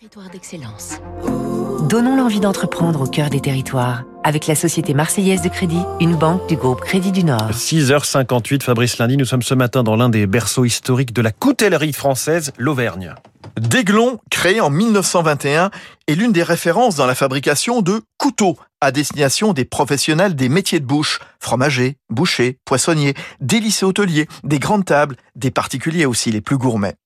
Territoire d'excellence. Donnons l'envie d'entreprendre au cœur des territoires avec la Société Marseillaise de Crédit, une banque du groupe Crédit du Nord. 6h58, Fabrice Lundi, nous sommes ce matin dans l'un des berceaux historiques de la coutellerie française, l'Auvergne. Déglon, créé en 1921, est l'une des références dans la fabrication de couteaux à destination des professionnels des métiers de bouche, fromagers, bouchers, poissonniers, des lycées hôteliers, des grandes tables, des particuliers aussi, les plus gourmets.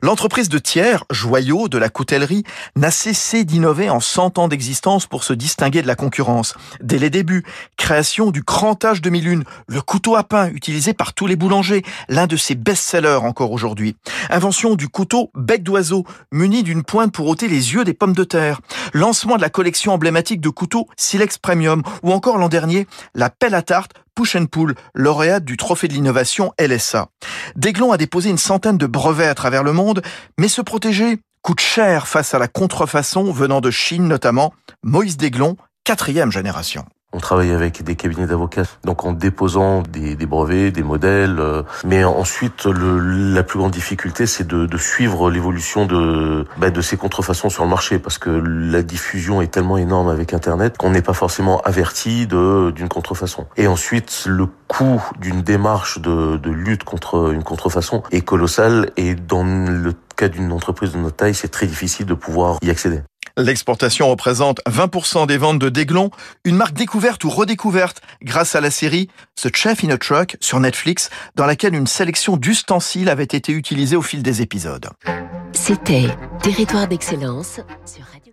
L'entreprise de Thiers, joyau de la coutellerie, n'a cessé d'innover en 100 ans d'existence pour se distinguer de la concurrence. Dès les débuts, création du crantage 2001, le couteau à pain utilisé par tous les boulangers, l'un de ses best-sellers encore aujourd'hui. Invention du couteau bec d'oiseau, muni d'une pointe pour ôter les yeux des pommes de terre. Lancement de la collection emblématique de couteaux Silex Premium, ou encore l'an dernier, la pelle à tarte Push and Pull, lauréate du Trophée de l'innovation LSA. Déglon a déposé une centaine de brevets à travers le monde, mais se protéger coûte cher face à la contrefaçon venant de Chine notamment. Moïse Déglon, quatrième génération. On travaille avec des cabinets d'avocats, donc en déposant des, des brevets, des modèles. euh, mais ensuite, le, la plus grande difficulté, c'est de, de suivre l'évolution de, bah, de ces contrefaçons sur le marché, parce que la diffusion est tellement énorme avec Internet qu'on n'est pas forcément averti d'une contrefaçon. Et ensuite, le coût d'une démarche de, de lutte contre une contrefaçon est colossal. Et dans le cas d'une entreprise de notre taille, c'est très difficile de pouvoir y accéder. L'exportation représente 20% des ventes de Déglon, une marque découverte ou redécouverte grâce à la série The Chef in a Truck sur Netflix, dans laquelle une sélection d'ustensiles avait été utilisée au fil des épisodes. C'était Territoire d'excellence sur Radio